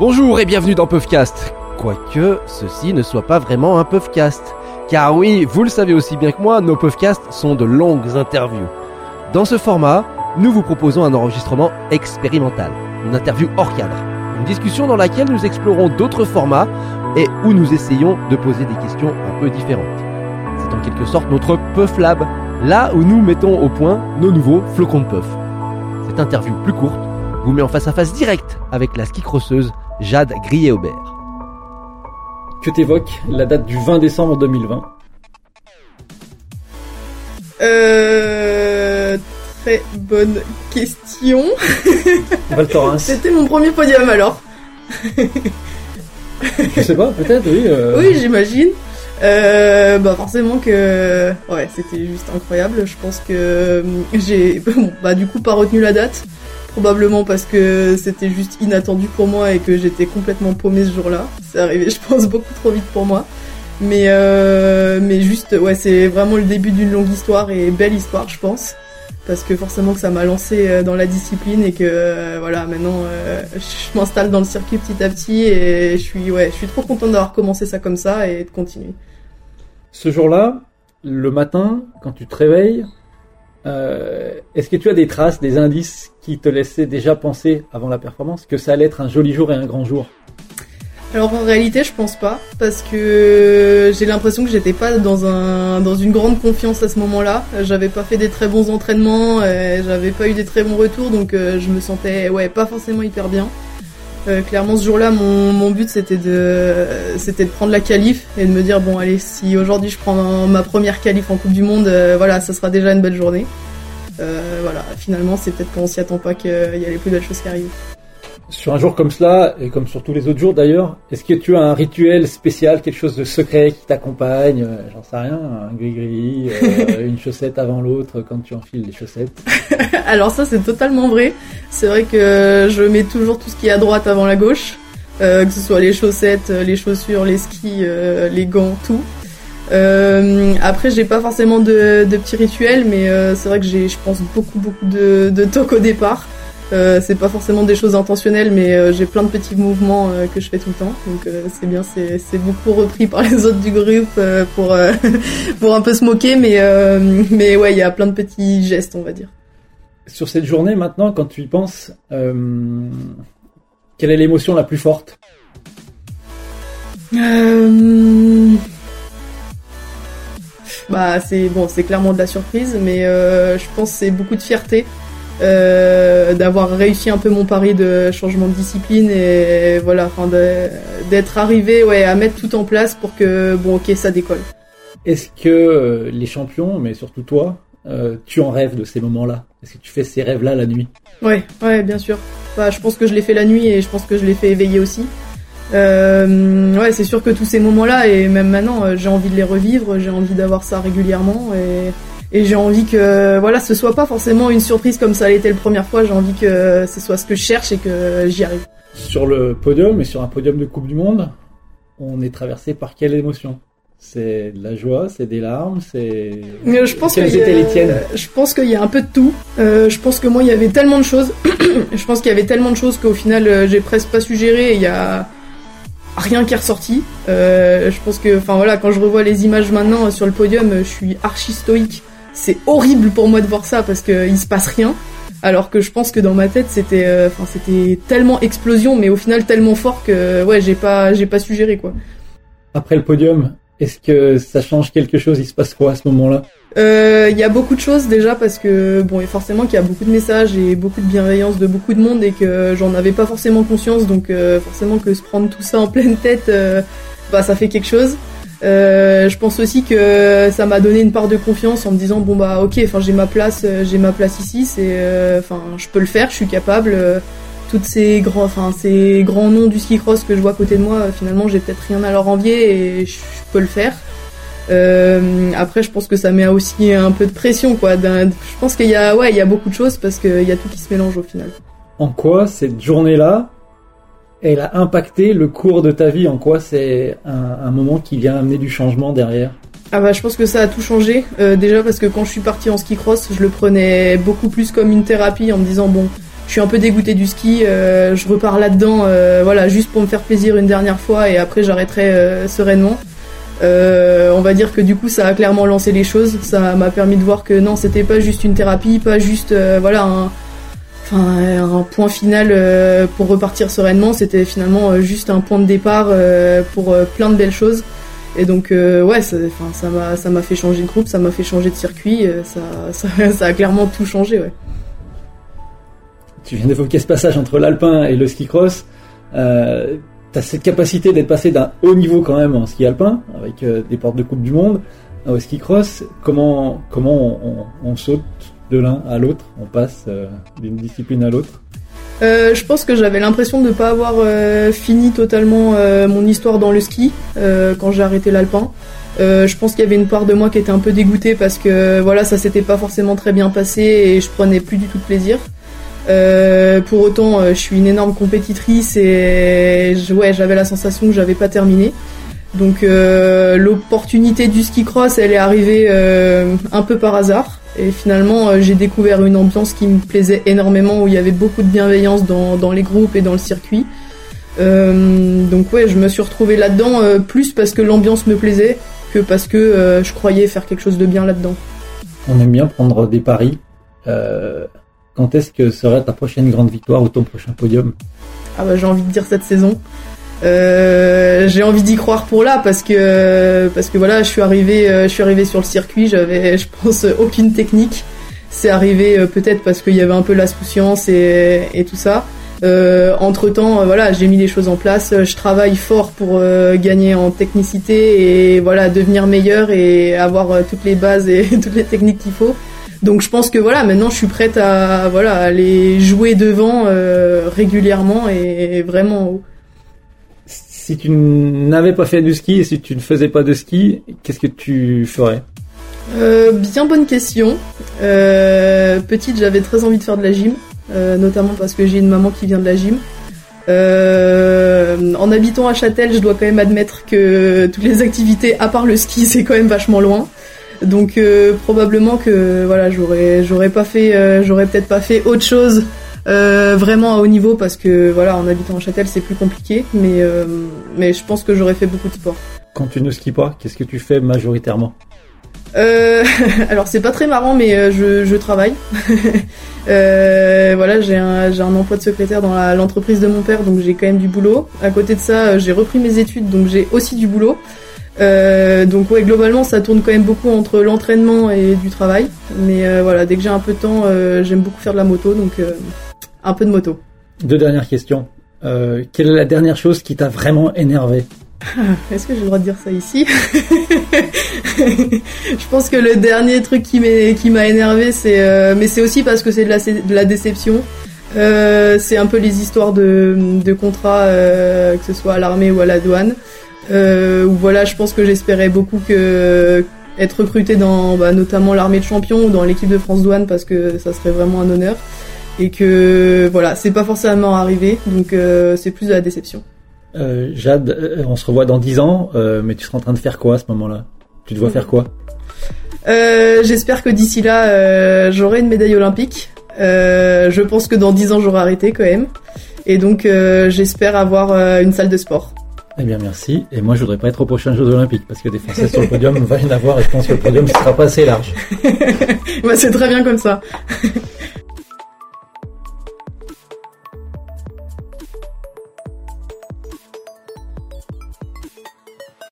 Bonjour et bienvenue dans Puffcast. Quoique ceci ne soit pas vraiment un Puffcast. Car oui, vous le savez aussi bien que moi, nos Puffcasts sont de longues interviews. Dans ce format, nous vous proposons un enregistrement expérimental, une interview hors cadre, une discussion dans laquelle nous explorons d'autres formats et où nous essayons de poser des questions un peu différentes. C'est en quelque sorte notre Puff Lab, là où nous mettons au point nos nouveaux flocons de Puff. Cette interview plus courte vous met en face à face direct avec la ski crosseuse Jade Grillet-Aubert. Que t'évoques la date du 20 décembre 2020 Euh, très bonne question. C'était mon premier podium alors. Je sais pas, peut-être, oui. euh, Oui, j'imagine. Euh, bah forcément que ouais, c'était juste incroyable. Je pense que j'ai bon, bah du coup pas retenu la date. Probablement parce que c'était juste inattendu pour moi et que j'étais complètement paumée ce jour-là. C'est arrivé, je pense, beaucoup trop vite pour moi. Mais euh, mais juste ouais, c'est vraiment le début d'une longue histoire et belle histoire, je pense. Parce que forcément que ça m'a lancé euh, dans la discipline et que euh, voilà maintenant euh, je m'installe dans le circuit petit à petit et je suis ouais je suis trop contente d'avoir commencé ça comme ça et de continuer. Ce jour-là, le matin, quand tu te réveilles, euh, est-ce que tu as des traces, des indices qui te laissaient déjà penser, avant la performance, que ça allait être un joli jour et un grand jour? Alors en réalité, je pense pas parce que j'ai l'impression que j'étais pas dans un dans une grande confiance à ce moment-là. J'avais pas fait des très bons entraînements, j'avais pas eu des très bons retours, donc euh, je me sentais ouais pas forcément hyper bien. Euh, clairement, ce jour-là, mon, but c'était de c'était de prendre la qualif et de me dire bon allez si aujourd'hui je prends ma première qualif en Coupe du Monde, euh, voilà ça sera déjà une belle journée. Euh, voilà, finalement c'est peut-être qu'on s'y attend pas qu'il y a les plus belles choses qui arrivent. Sur un jour comme cela, et comme sur tous les autres jours d'ailleurs, est-ce que tu as un rituel spécial, quelque chose de secret qui t'accompagne euh, J'en sais rien, un gris-gris, euh, une chaussette avant l'autre quand tu enfiles les chaussettes? Alors ça c'est totalement vrai. C'est vrai que je mets toujours tout ce qui est à droite avant la gauche, euh, que ce soit les chaussettes, les chaussures, les skis, les gants, tout. Après j'ai pas forcément de, de petits rituels, mais c'est vrai que j'ai, je pense beaucoup beaucoup de, de toc au départ. Euh, c'est pas forcément des choses intentionnelles, mais euh, j'ai plein de petits mouvements euh, que je fais tout le temps. Donc euh, c'est bien, c'est, beaucoup repris par les autres du groupe pour pour un peu se moquer, mais mais ouais, il y a plein de petits gestes, on va dire. Sur cette journée maintenant, quand tu y penses, quelle est l'émotion la plus forte? Bah c'est bon, c'est clairement de la surprise, mais je pense que c'est beaucoup de fierté euh, d'avoir réussi un peu mon pari de changement de discipline et voilà, enfin d'être arrivé ouais à mettre tout en place pour que bon ok ça décolle. Est-ce que euh, les champions, mais surtout toi, euh, tu en rêves de ces moments-là? Est-ce que tu fais ces rêves-là la nuit? Ouais, ouais, bien sûr. Bah, je pense que je l'ai fait la nuit et je pense que je l'ai fait éveiller aussi. Euh, ouais, c'est sûr que tous ces moments-là et même maintenant, j'ai envie de les revivre, j'ai envie d'avoir ça régulièrement et, et j'ai envie que voilà, ce soit pas forcément une surprise comme ça l'était la première fois. J'ai envie que ce soit ce que je cherche et que j'y arrive. Sur le podium et sur un podium de Coupe du Monde, on est traversé par quelle émotion? C'est de la joie, c'est des larmes, c'est... Euh, Je pense Quelles étaient les tiennes? Je pense qu'il y a un peu de tout. Euh, je pense que moi, il y avait tellement de choses. je pense qu'il y avait tellement de choses qu'au final, euh, j'ai presque pas su gérer. et Il y a rien qui est ressorti. Euh, je pense que, enfin voilà, quand je revois les images maintenant euh, sur le podium, euh, je suis archi stoïque. C'est horrible pour moi de voir ça parce que il se passe rien. Alors que je pense que dans ma tête, c'était, euh, enfin, c'était tellement explosion, mais au final tellement fort que, ouais, j'ai pas, j'ai pas su gérer quoi. Après le podium, est-ce que ça change quelque chose? Il se passe quoi à ce moment-là? Euh, Il y a beaucoup de choses déjà parce que bon et forcément qu'il y a beaucoup de messages et beaucoup de bienveillance de beaucoup de monde et que j'en avais pas forcément conscience donc euh, forcément que se prendre tout ça en pleine tête bah ça fait quelque chose. Euh, je pense aussi que ça m'a donné une part de confiance en me disant bon bah ok enfin j'ai ma place euh, j'ai ma place ici c'est euh, enfin je peux le faire je suis capable toutes ces grands enfin ces grands noms du ski cross que je vois à côté de moi finalement j'ai peut-être rien à leur envier et je, peux le faire euh, après, je pense que ça met aussi un peu de pression, quoi. Je pense qu'il y a, ouais, il y a beaucoup de choses parce qu'il y a tout qui se mélange au final. En quoi cette journée-là, elle a impacté le cours de ta vie En quoi c'est un, moment qui vient amener du changement derrière? Ah bah, je pense que ça a tout changé. Euh, déjà parce que quand je suis partie en ski cross, je le prenais beaucoup plus comme une thérapie en me disant bon, je suis un peu dégoûtée du ski. je repars là-dedans, voilà, juste pour me faire plaisir une dernière fois et après j'arrêterai sereinement. on va dire que du coup ça a clairement lancé les choses. Ça m'a permis de voir que non, c'était pas juste une thérapie, pas juste voilà un, un point final euh, pour repartir sereinement. C'était finalement euh, juste un point de départ euh, pour plein de belles choses. Et donc ouais, ça, m'a fait changer de groupe, ça m'a fait changer de circuit, ça, a clairement tout changé. Tu viens d'évoquer ce passage entre l'alpin et le ski cross. Euh, tu as cette capacité d'être passé d'un haut niveau quand même en ski alpin, avec des portes de Coupe du Monde, au ski cross. Comment on saute de l'un à l'autre, on passe euh, d'une discipline à l'autre euh, je pense que j'avais l'impression de ne pas avoir euh, fini totalement mon histoire dans le ski quand j'ai arrêté l'alpin. je pense qu'il y avait une part de moi qui était un peu dégoûtée parce que voilà ça s'était pas forcément très bien passé et je prenais plus du tout de plaisir. pour autant, je suis une énorme compétitrice et ouais, j'avais la sensation que j'avais pas terminé. Donc l'opportunité du ski cross, elle est arrivée un peu par hasard. Et finalement, euh, j'ai découvert une ambiance qui me plaisait énormément, où il y avait beaucoup de bienveillance dans, dans les groupes et dans le circuit. Euh, donc ouais, je me suis retrouvée là-dedans euh, plus parce que l'ambiance me plaisait que parce que je croyais faire quelque chose de bien là-dedans. On aime bien prendre des paris. quand est-ce que serait ta prochaine grande victoire ou ton prochain podium? Ah bah j'ai envie de dire cette saison. Euh, j'ai envie d'y croire pour là parce que parce que voilà, je suis arrivé euh, je suis arrivé sur le circuit, j'avais je pense aucune technique. C'est arrivé euh, peut-être parce qu'il y avait un peu l'insouciance et, et tout ça. Euh, entre temps, voilà, j'ai mis les choses en place. Je travaille fort pour gagner en technicité et voilà devenir meilleur et avoir toutes les bases et toutes les techniques qu'il faut. Donc je pense que voilà, maintenant je suis prête à voilà aller jouer devant régulièrement et vraiment si tu n'avais pas fait de ski et si tu ne faisais pas de ski, qu'est-ce que tu ferais euh, Bien bonne question. Euh, petite, j'avais très envie de faire de la gym, euh, notamment parce que j'ai une maman qui vient de la gym. en habitant à Châtel, je dois quand même admettre que toutes les activités, à part le ski, c'est quand même vachement loin. Donc probablement que voilà, j'aurais j'aurais pas fait, j'aurais peut-être pas fait autre chose euh, vraiment à haut niveau parce que voilà, en habitant en Châtel, c'est plus compliqué, mais euh, mais je pense que j'aurais fait beaucoup de sport. Quand tu ne skis pas, qu'est-ce que tu fais majoritairement? Euh, alors c'est pas très marrant, mais euh, je, je travaille. euh, voilà, j'ai un, j'ai un emploi de secrétaire dans l'entreprise de mon père, donc j'ai quand même du boulot. À côté de ça, j'ai repris mes études, donc j'ai aussi du boulot. Euh, donc ouais, globalement, ça tourne quand même beaucoup entre l'entraînement et du travail. Mais voilà, dès que j'ai un peu de temps, j'aime beaucoup faire de la moto, donc un peu de moto. Deux dernières questions. Euh, quelle est la dernière chose qui t'a vraiment énervé? Est-ce que j'ai le droit de dire ça ici? Je pense que le dernier truc qui m'a énervé, c'est euh, mais c'est aussi parce que c'est de la, de la déception. Euh, c'est un peu les histoires de, de contrats, euh, que ce soit à l'armée ou à la douane. Euh, où voilà, je pense que j'espérais beaucoup que être recruté dans bah, notamment l'armée de champions ou dans l'équipe de France douane parce que ça serait vraiment un honneur et que voilà, c'est pas forcément arrivé, donc euh, c'est plus de la déception. Euh, Jade, euh, on se revoit dans 10 ans, mais tu seras en train de faire quoi à ce moment-là? Tu dois faire quoi? J'espère que d'ici là, j'aurai une médaille olympique. je pense que dans 10 ans, j'aurai arrêté quand même. Et donc, j'espère avoir une salle de sport. Eh bien, merci. Et moi, je voudrais pas être aux prochains Jeux Olympiques parce que des Français sur le podium, va y en avoir et je pense que le podium sera pas assez large. bah, c'est très bien comme ça.